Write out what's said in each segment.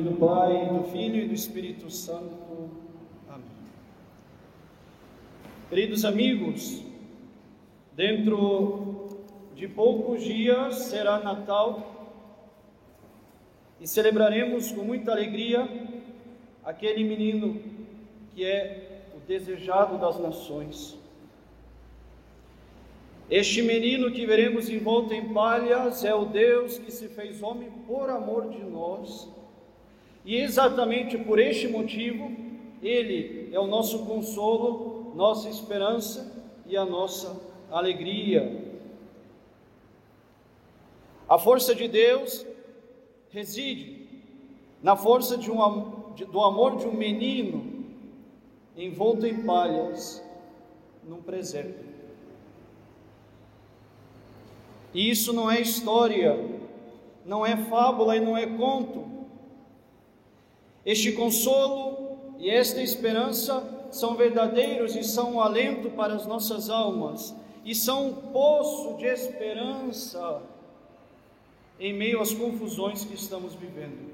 Nome do Pai, do Filho e do Espírito Santo. Amém. Queridos amigos, dentro de poucos dias será Natal e celebraremos com muita alegria aquele menino que é o desejado das nações. Este menino que veremos envolto em palhas é o Deus que se fez homem por amor de nós, e exatamente por este motivo, ele é o nosso consolo, nossa esperança e a nossa alegria. A força de Deus reside na força de um, de, do amor de um menino envolto em palhas num presépio. E isso não é história, não é fábula e não é conto. Este consolo e esta esperança são verdadeiros e são um alento para as nossas almas, e são um poço de esperança em meio às confusões que estamos vivendo.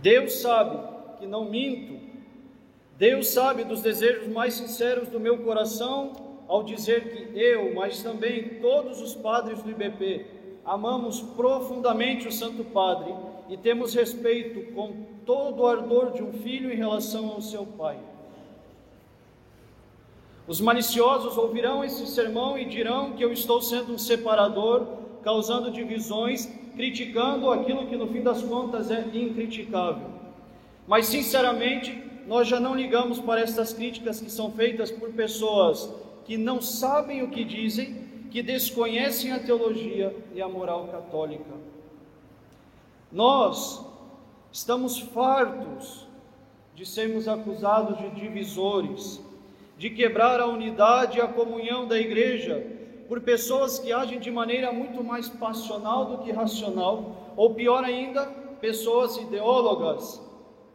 Deus sabe que não minto, Deus sabe dos desejos mais sinceros do meu coração ao dizer que eu, mas também todos os padres do IBP, amamos profundamente o Santo Padre e temos respeito com todo o ardor de um filho em relação ao seu pai. Os maliciosos ouvirão esse sermão e dirão que eu estou sendo um separador, causando divisões, criticando aquilo que no fim das contas é incriticável. Mas sinceramente, nós já não ligamos para essas críticas que são feitas por pessoas que não sabem o que dizem, que desconhecem a teologia e a moral católica. Nós estamos fartos de sermos acusados de divisores, de quebrar a unidade e a comunhão da igreja por pessoas que agem de maneira muito mais passional do que racional, ou pior ainda, pessoas ideólogas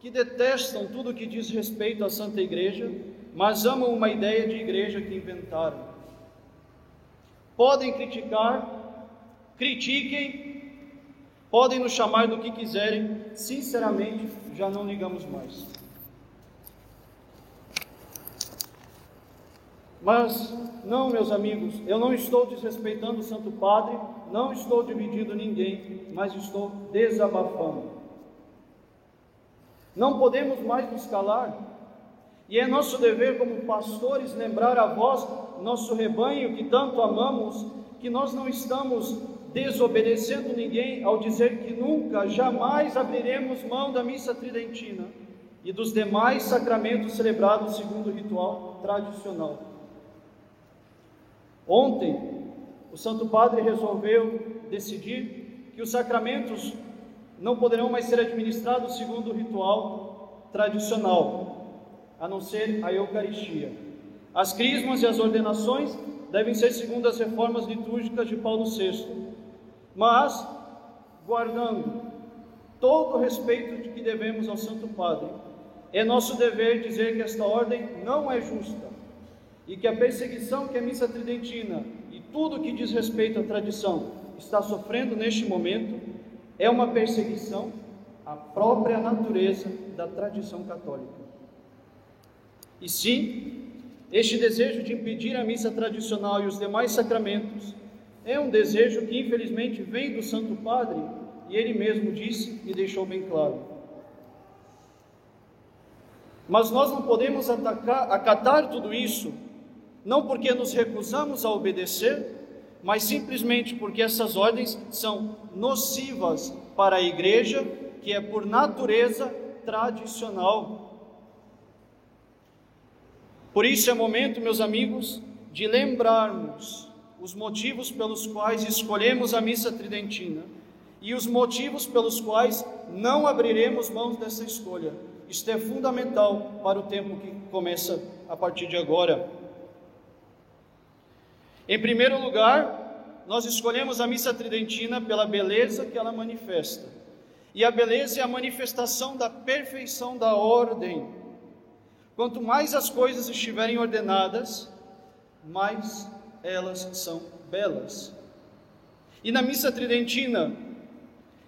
que detestam tudo que diz respeito à Santa Igreja mas amam uma ideia de igreja que inventaram. Podem criticar, critiquem, podem nos chamar do que quiserem, sinceramente, já não ligamos mais. Mas não, meus amigos, eu não estou desrespeitando o Santo Padre, não estou dividindo ninguém, mas estou desabafando. Não podemos mais nos calar e é nosso dever, como pastores, lembrar a vós, nosso rebanho que tanto amamos, que nós não estamos desobedecendo ninguém ao dizer que nunca, jamais abriremos mão da missa tridentina e dos demais sacramentos celebrados segundo o ritual tradicional. Ontem, o Santo Padre resolveu decidir que os sacramentos não poderão mais ser administrados segundo o ritual tradicional, a não ser a Eucaristia. As crismas e as ordenações devem ser segundo as reformas litúrgicas de Paulo VI, mas guardando todo o respeito de que devemos ao Santo Padre. É nosso dever dizer que esta ordem não é justa e que a perseguição que a missa tridentina e tudo que diz respeito à tradição está sofrendo neste momento é uma perseguição à própria natureza da tradição católica. E sim, este desejo de impedir a missa tradicional e os demais sacramentos é um desejo que infelizmente vem do Santo Padre e ele mesmo disse e deixou bem claro. Mas nós não podemos atacar, acatar tudo isso, não porque nos recusamos a obedecer, mas simplesmente porque essas ordens são nocivas para a igreja, que é por natureza tradicional. Por isso é momento, meus amigos, de lembrarmos os motivos pelos quais escolhemos a missa tridentina e os motivos pelos quais não abriremos mãos dessa escolha. Isto é fundamental para o tempo que começa a partir de agora. Em primeiro lugar, nós escolhemos a missa tridentina pela beleza que ela manifesta. E a beleza é a manifestação da perfeição da ordem Quanto mais as coisas estiverem ordenadas, mais elas são belas. E na missa tridentina,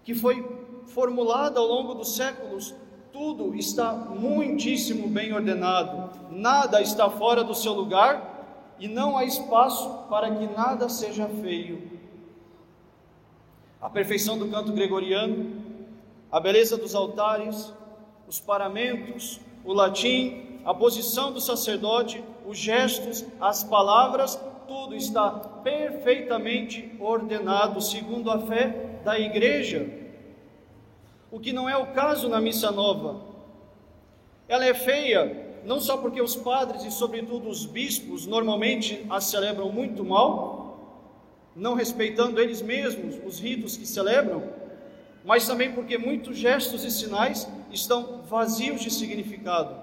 que foi formulada ao longo dos séculos, tudo está muitíssimo bem ordenado, nada está fora do seu lugar e não há espaço para que nada seja feio. A perfeição do canto gregoriano, a beleza dos altares, os paramentos, o latim, a posição do sacerdote, os gestos, as palavras, tudo está perfeitamente ordenado segundo a fé da igreja. O que não é o caso na missa nova. Ela é feia, não só porque os padres e, sobretudo, os bispos normalmente a celebram muito mal, não respeitando eles mesmos os ritos que celebram, mas também porque muitos gestos e sinais estão vazios de significado.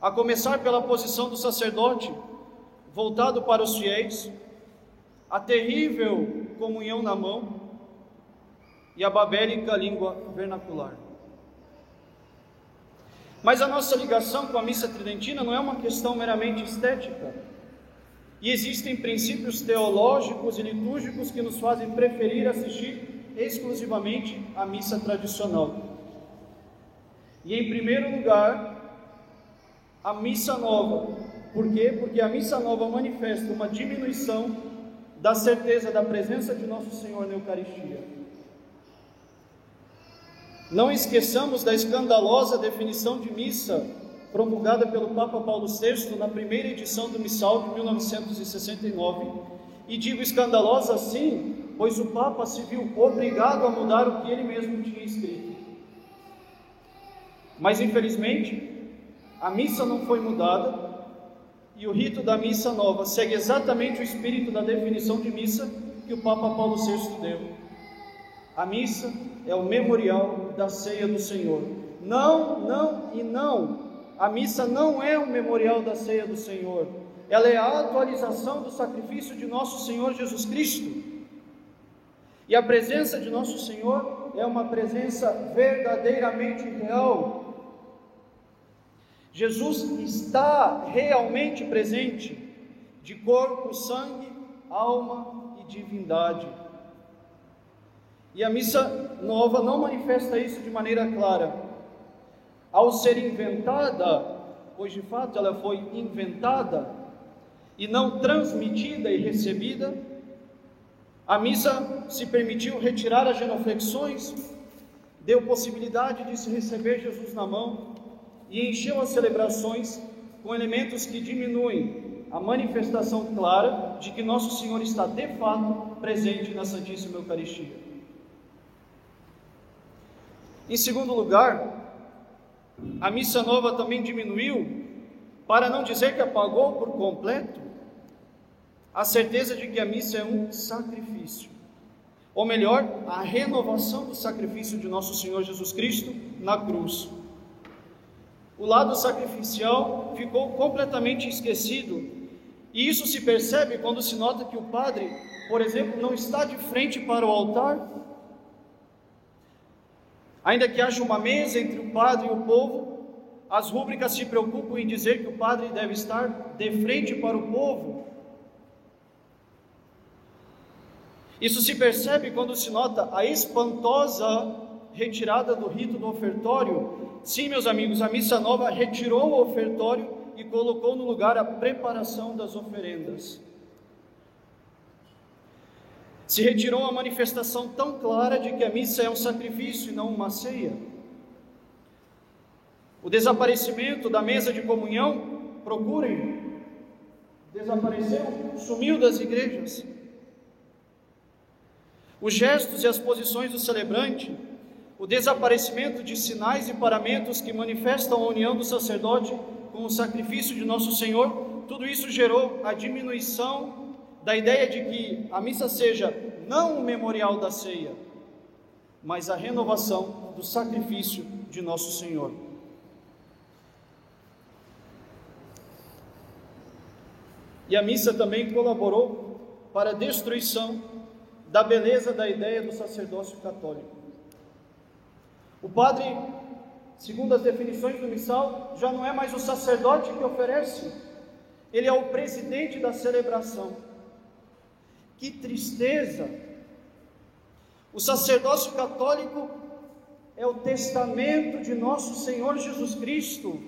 A começar pela posição do sacerdote, voltado para os fiéis, a terrível comunhão na mão e a babélica língua vernacular. Mas a nossa ligação com a missa tridentina não é uma questão meramente estética. E existem princípios teológicos e litúrgicos que nos fazem preferir assistir exclusivamente à missa tradicional. E em primeiro lugar, a missa nova. Por quê? Porque a missa nova manifesta uma diminuição da certeza da presença de nosso Senhor na Eucaristia. Não esqueçamos da escandalosa definição de missa promulgada pelo Papa Paulo VI na primeira edição do Missal de 1969. E digo escandalosa assim, pois o Papa se viu obrigado a mudar o que ele mesmo tinha escrito. Mas infelizmente, a missa não foi mudada e o rito da missa nova segue exatamente o espírito da definição de missa que o Papa Paulo VI deu. A missa é o memorial da ceia do Senhor. Não, não e não. A missa não é o memorial da ceia do Senhor. Ela é a atualização do sacrifício de nosso Senhor Jesus Cristo. E a presença de nosso Senhor é uma presença verdadeiramente real, Jesus está realmente presente, de corpo, sangue, alma e divindade. E a missa nova não manifesta isso de maneira clara. Ao ser inventada, pois de fato ela foi inventada e não transmitida e recebida, a missa se permitiu retirar as genuflexões, deu possibilidade de se receber Jesus na mão, e encheu as celebrações com elementos que diminuem a manifestação clara de que Nosso Senhor está de fato presente na Santíssima Eucaristia. Em segundo lugar, a missa nova também diminuiu, para não dizer que apagou por completo, a certeza de que a missa é um sacrifício. Ou melhor, a renovação do sacrifício de nosso Senhor Jesus Cristo na cruz o lado sacrificial ficou completamente esquecido. E isso se percebe quando se nota que o padre, por exemplo, não está de frente para o altar. Ainda que haja uma mesa entre o padre e o povo, as rúbricas se preocupam em dizer que o padre deve estar de frente para o povo. Isso se percebe quando se nota a espantosa retirada do rito do ofertório Sim, meus amigos, a missa nova retirou o ofertório e colocou no lugar a preparação das oferendas. Se retirou a manifestação tão clara de que a missa é um sacrifício e não uma ceia. O desaparecimento da mesa de comunhão, procurem, desapareceu, sumiu das igrejas. Os gestos e as posições do celebrante o desaparecimento de sinais e paramentos que manifestam a união do sacerdote com o sacrifício de nosso Senhor, tudo isso gerou a diminuição da ideia de que a missa seja não o memorial da ceia, mas a renovação do sacrifício de nosso Senhor. E a missa também colaborou para a destruição da beleza da ideia do sacerdócio católico. O padre, segundo as definições do missal, já não é mais o sacerdote que oferece, ele é o presidente da celebração. Que tristeza! O sacerdócio católico é o testamento de nosso Senhor Jesus Cristo.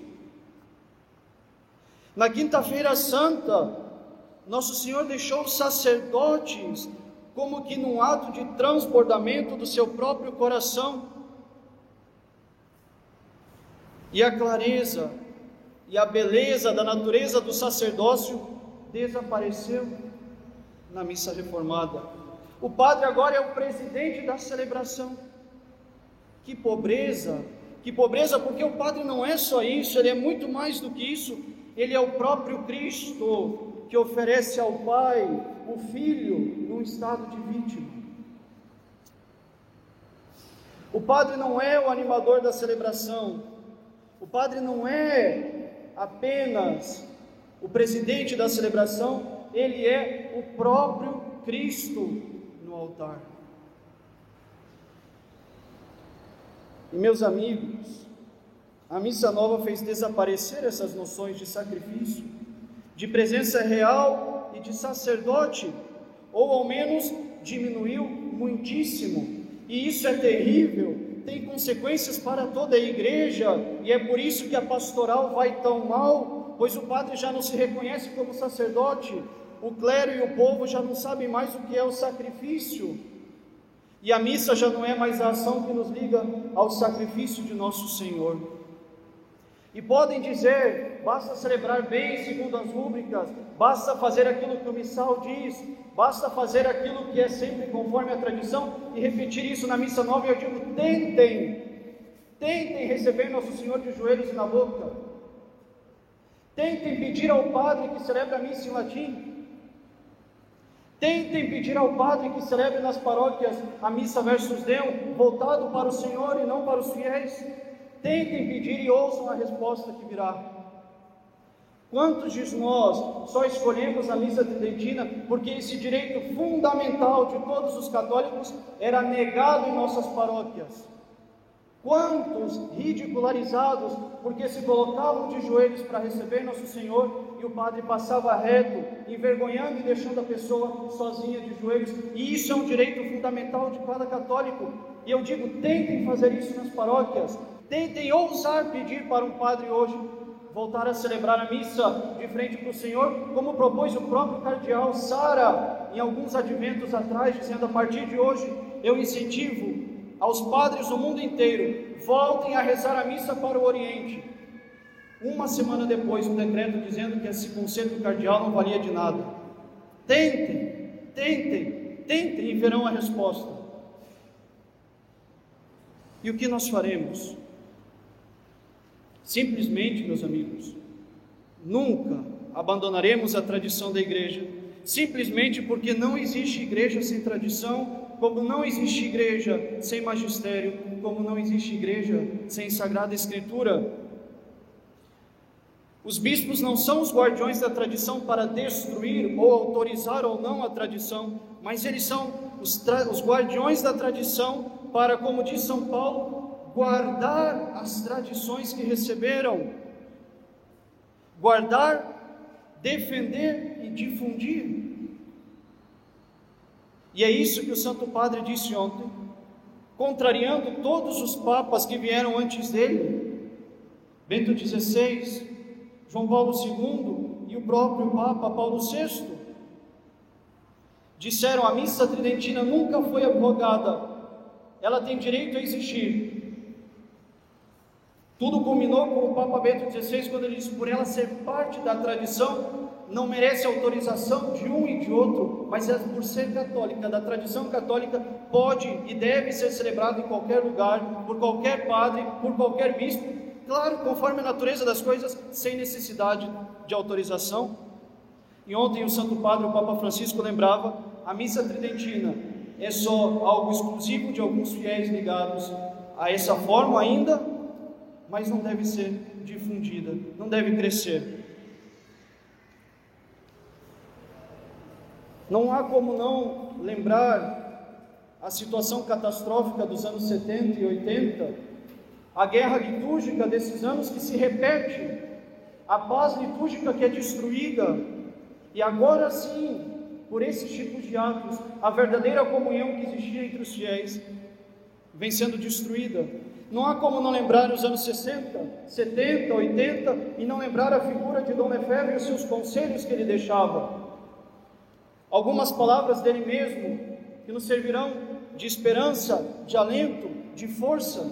Na Quinta-feira Santa, nosso Senhor deixou os sacerdotes como que num ato de transbordamento do seu próprio coração. E a clareza e a beleza da natureza do sacerdócio desapareceu na missa reformada. O padre agora é o presidente da celebração. Que pobreza, que pobreza, porque o padre não é só isso, ele é muito mais do que isso. Ele é o próprio Cristo que oferece ao Pai o Filho num estado de vítima. O padre não é o animador da celebração, o padre não é apenas o presidente da celebração, ele é o próprio Cristo no altar. E meus amigos, a missa nova fez desaparecer essas noções de sacrifício, de presença real e de sacerdote, ou ao menos diminuiu muitíssimo. E isso é terrível, tem consequências para toda a igreja, e é por isso que a pastoral vai tão mal, pois o padre já não se reconhece como sacerdote, o clero e o povo já não sabem mais o que é o sacrifício. E a missa já não é mais a ação que nos liga ao sacrifício de nosso Senhor. E podem dizer, basta celebrar bem segundo as rúbricas, basta fazer aquilo que o missal diz, basta fazer aquilo que é sempre conforme a tradição, e repetir isso na missa nova, eu digo, tentem, tentem receber Nosso Senhor de joelhos na boca, tentem pedir ao Padre que celebra a missa em latim, tentem pedir ao Padre que celebre nas paróquias a missa versus Deus, voltado para o Senhor e não para os fiéis, Tentem pedir e ouçam a resposta que virá. Quantos de nós só escolhemos a missa tridentina porque esse direito fundamental de todos os católicos era negado em nossas paróquias? Quantos ridicularizados porque se colocavam de joelhos para receber Nosso Senhor e o padre passava reto, envergonhando e deixando a pessoa sozinha de joelhos? E isso é um direito fundamental de cada católico. E eu digo, tentem fazer isso nas paróquias, Tentem ousar pedir para um padre hoje voltar a celebrar a missa de frente para o Senhor, como propôs o próprio cardeal Sara em alguns adventos atrás, dizendo: a partir de hoje eu incentivo aos padres do mundo inteiro, voltem a rezar a missa para o Oriente. Uma semana depois, um decreto dizendo que esse conselho cardeal não valia de nada. Tentem, tentem, tentem e verão a resposta. E o que nós faremos? Simplesmente, meus amigos, nunca abandonaremos a tradição da igreja, simplesmente porque não existe igreja sem tradição, como não existe igreja sem magistério, como não existe igreja sem sagrada escritura. Os bispos não são os guardiões da tradição para destruir ou autorizar ou não a tradição, mas eles são os, os guardiões da tradição para, como diz São Paulo, guardar as tradições que receberam, guardar, defender e difundir. E é isso que o Santo Padre disse ontem, contrariando todos os papas que vieram antes dele, Bento XVI, João Paulo II e o próprio Papa Paulo VI. Disseram a missa tridentina nunca foi abrogada, ela tem direito a existir, tudo culminou com o Papa Bento XVI quando ele disse: por ela ser parte da tradição, não merece autorização de um e de outro, mas é por ser católica, da tradição católica, pode e deve ser celebrado em qualquer lugar, por qualquer padre, por qualquer bispo, claro, conforme a natureza das coisas, sem necessidade de autorização. E ontem o Santo Padre, o Papa Francisco, lembrava: a missa tridentina é só algo exclusivo de alguns fiéis ligados a essa forma ainda mas não deve ser difundida, não deve crescer. Não há como não lembrar a situação catastrófica dos anos 70 e 80, a guerra litúrgica desses anos que se repete, a paz litúrgica que é destruída, e agora sim, por esses tipos de atos, a verdadeira comunhão que existia entre os fiéis vem sendo destruída. Não há como não lembrar os anos 60, 70, 80 e não lembrar a figura de Dom Lefebvre e os seus conselhos que ele deixava. Algumas palavras dele mesmo que nos servirão de esperança, de alento, de força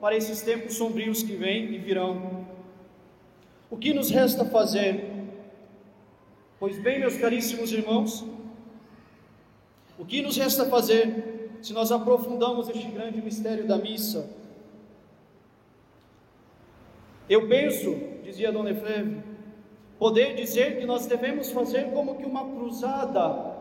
para esses tempos sombrios que vêm e virão. O que nos resta fazer? Pois bem, meus caríssimos irmãos, o que nos resta fazer se nós aprofundamos este grande mistério da missa? Eu penso, dizia Dona Efreve, poder dizer que nós devemos fazer como que uma cruzada,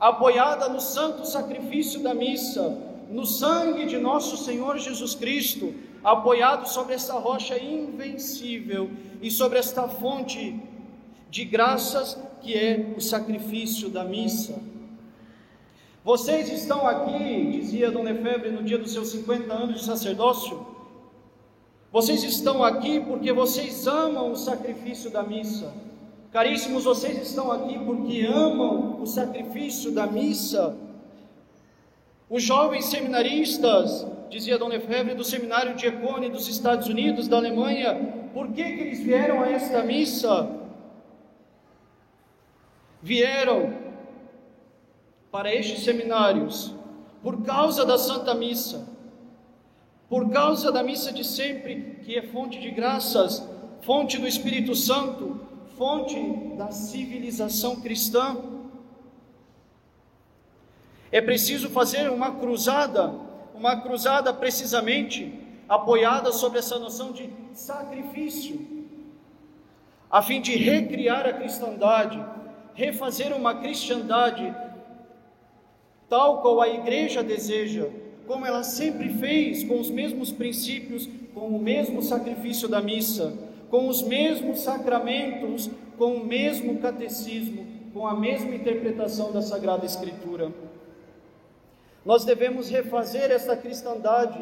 apoiada no santo sacrifício da missa, no sangue de nosso Senhor Jesus Cristo, apoiado sobre essa rocha invencível e sobre esta fonte de graças que é o sacrifício da missa. Vocês estão aqui, dizia Dona Efebre no dia dos seus 50 anos de sacerdócio, vocês estão aqui porque vocês amam o sacrifício da missa. Caríssimos, vocês estão aqui porque amam o sacrifício da missa. Os jovens seminaristas, dizia Dona Efebre, do seminário de Econe dos Estados Unidos, da Alemanha, por que, que eles vieram a esta missa? Vieram para estes seminários por causa da Santa Missa, por causa da missa de sempre, que é fonte de graças, fonte do Espírito Santo, fonte da civilização cristã. É preciso fazer uma cruzada, uma cruzada precisamente apoiada sobre essa noção de sacrifício, a fim de recriar a cristandade, refazer uma cristandade tal qual a igreja deseja, como ela sempre fez, com os mesmos princípios, com o mesmo sacrifício da missa, com os mesmos sacramentos, com o mesmo catecismo, com a mesma interpretação da Sagrada Escritura. Nós devemos refazer essa cristandade.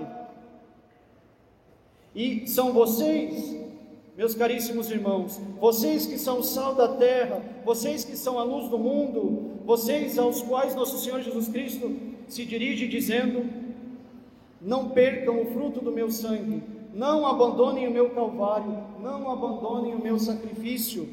E são vocês meus caríssimos irmãos, vocês que são o sal da terra, vocês que são a luz do mundo, vocês aos quais nosso Senhor Jesus Cristo se dirige dizendo: Não percam o fruto do meu sangue, não abandonem o meu calvário, não abandonem o meu sacrifício.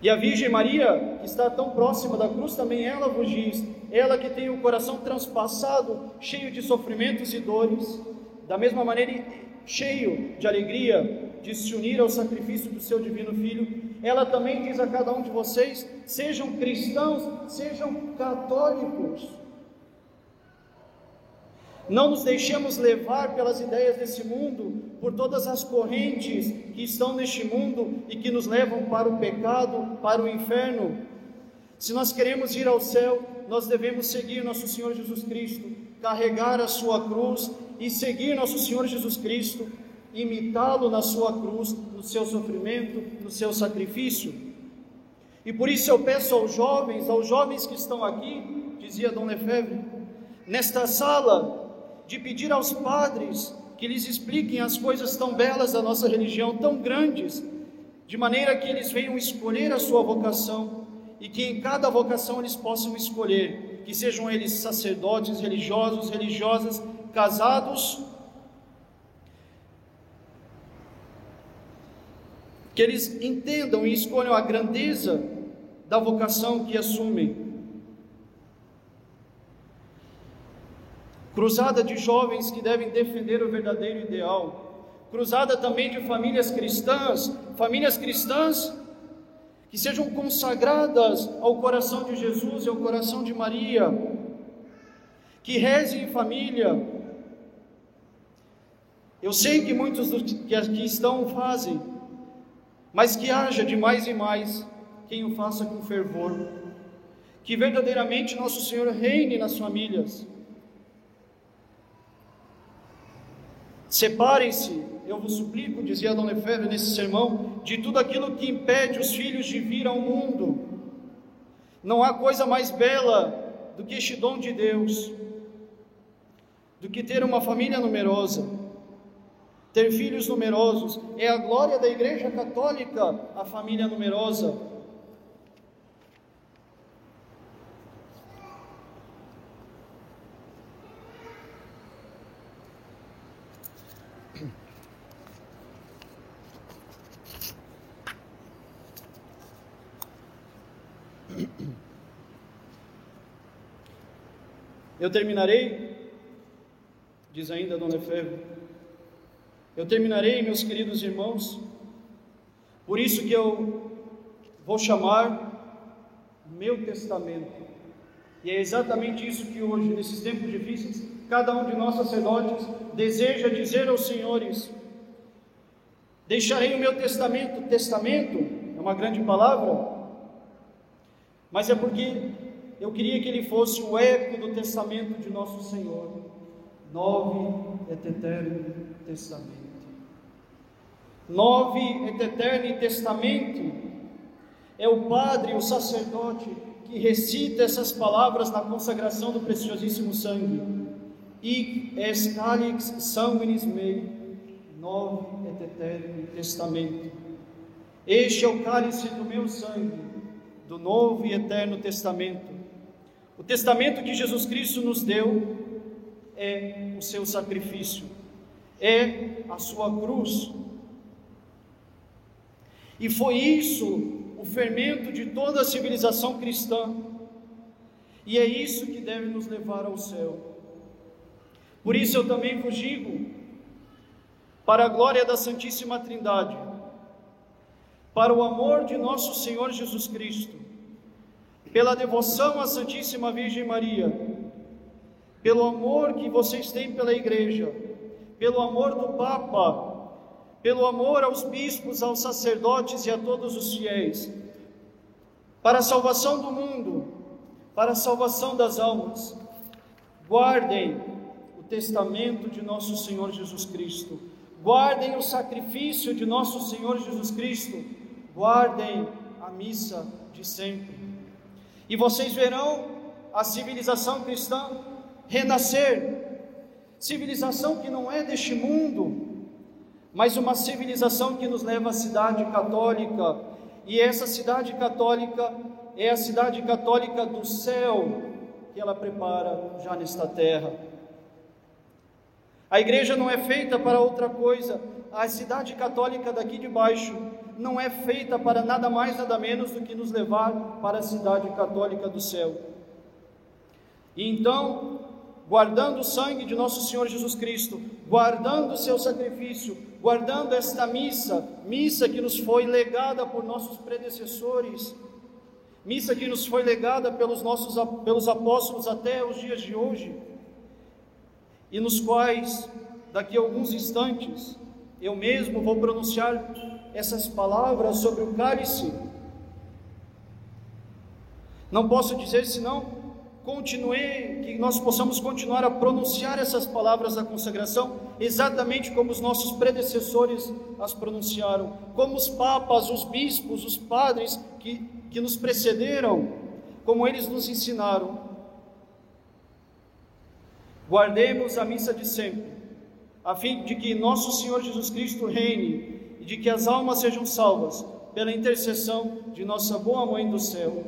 E a Virgem Maria, que está tão próxima da cruz, também ela vos diz, ela que tem o coração transpassado, cheio de sofrimentos e dores, da mesma maneira cheio de alegria de se unir ao sacrifício do seu divino Filho, ela também diz a cada um de vocês: sejam cristãos, sejam católicos. Não nos deixemos levar pelas ideias desse mundo, por todas as correntes que estão neste mundo e que nos levam para o pecado, para o inferno. Se nós queremos ir ao céu, nós devemos seguir nosso Senhor Jesus Cristo, carregar a sua cruz e seguir nosso Senhor Jesus Cristo, imitá-lo na sua cruz, no seu sofrimento, no seu sacrifício. E por isso eu peço aos jovens, aos jovens que estão aqui, dizia Dom Lefebvre, nesta sala, de pedir aos padres que lhes expliquem as coisas tão belas da nossa religião, tão grandes, de maneira que eles venham escolher a sua vocação e que em cada vocação eles possam escolher, que sejam eles sacerdotes, religiosos, religiosas, casados, que eles entendam e escolham a grandeza da vocação que assumem. Cruzada de jovens que devem defender o verdadeiro ideal. Cruzada também de famílias cristãs, famílias cristãs que sejam consagradas ao coração de Jesus e ao coração de Maria, que rezem em família, eu sei que muitos dos que aqui estão fazem, mas que haja de mais e mais quem o faça com fervor. Que verdadeiramente nosso Senhor reine nas famílias. Separem-se, eu vos suplico, dizia Dona Efévia nesse sermão, de tudo aquilo que impede os filhos de vir ao mundo. Não há coisa mais bela do que este dom de Deus, do que ter uma família numerosa ter filhos numerosos. É a glória da Igreja Católica, a família numerosa. Eu terminarei, diz ainda Dona Efébio, eu terminarei, meus queridos irmãos, por isso que eu vou chamar meu testamento. E é exatamente isso que hoje, nesses tempos difíceis, cada um de nós sacerdotes deseja dizer aos senhores: Deixarei o meu testamento. Testamento é uma grande palavra, mas é porque eu queria que ele fosse o eco do testamento de nosso Senhor. Nove et eterno testamento. Nove et eterno testamento é o padre, o sacerdote que recita essas palavras na consagração do preciosíssimo sangue. Ic es calix sanguinis mei, novo et eterno testamento. Este é o cálice do meu sangue, do novo e eterno testamento. O testamento que Jesus Cristo nos deu é o seu sacrifício, é a sua cruz. E foi isso o fermento de toda a civilização cristã. E é isso que deve nos levar ao céu. Por isso eu também vos digo, para a glória da Santíssima Trindade, para o amor de nosso Senhor Jesus Cristo, pela devoção à Santíssima Virgem Maria, pelo amor que vocês têm pela Igreja, pelo amor do Papa, pelo amor aos bispos, aos sacerdotes e a todos os fiéis, para a salvação do mundo, para a salvação das almas. Guardem o testamento de nosso Senhor Jesus Cristo, guardem o sacrifício de nosso Senhor Jesus Cristo, guardem a missa de sempre. E vocês verão a civilização cristã renascer, civilização que não é deste mundo, mas uma civilização que nos leva à cidade católica, e essa cidade católica é a cidade católica do céu que ela prepara já nesta terra. A igreja não é feita para outra coisa, a cidade católica daqui de baixo não é feita para nada mais, nada menos do que nos levar para a cidade católica do céu. E então, guardando o sangue de nosso Senhor Jesus Cristo, guardando o seu sacrifício, guardando esta missa, missa que nos foi legada por nossos predecessores, missa que nos foi legada pelos nossos pelos apóstolos até os dias de hoje, e nos quais daqui a alguns instantes eu mesmo vou pronunciar essas palavras sobre o cálice. Não posso dizer senão continue, que nós possamos continuar a pronunciar essas palavras da consagração, exatamente como os nossos predecessores as pronunciaram, como os papas, os bispos, os padres que, que nos precederam, como eles nos ensinaram. Guardemos a missa de sempre, a fim de que nosso Senhor Jesus Cristo reine e de que as almas sejam salvas pela intercessão de nossa boa Mãe do céu.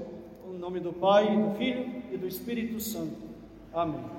Em nome do Pai, e do Filho e do Espírito Santo. Amém.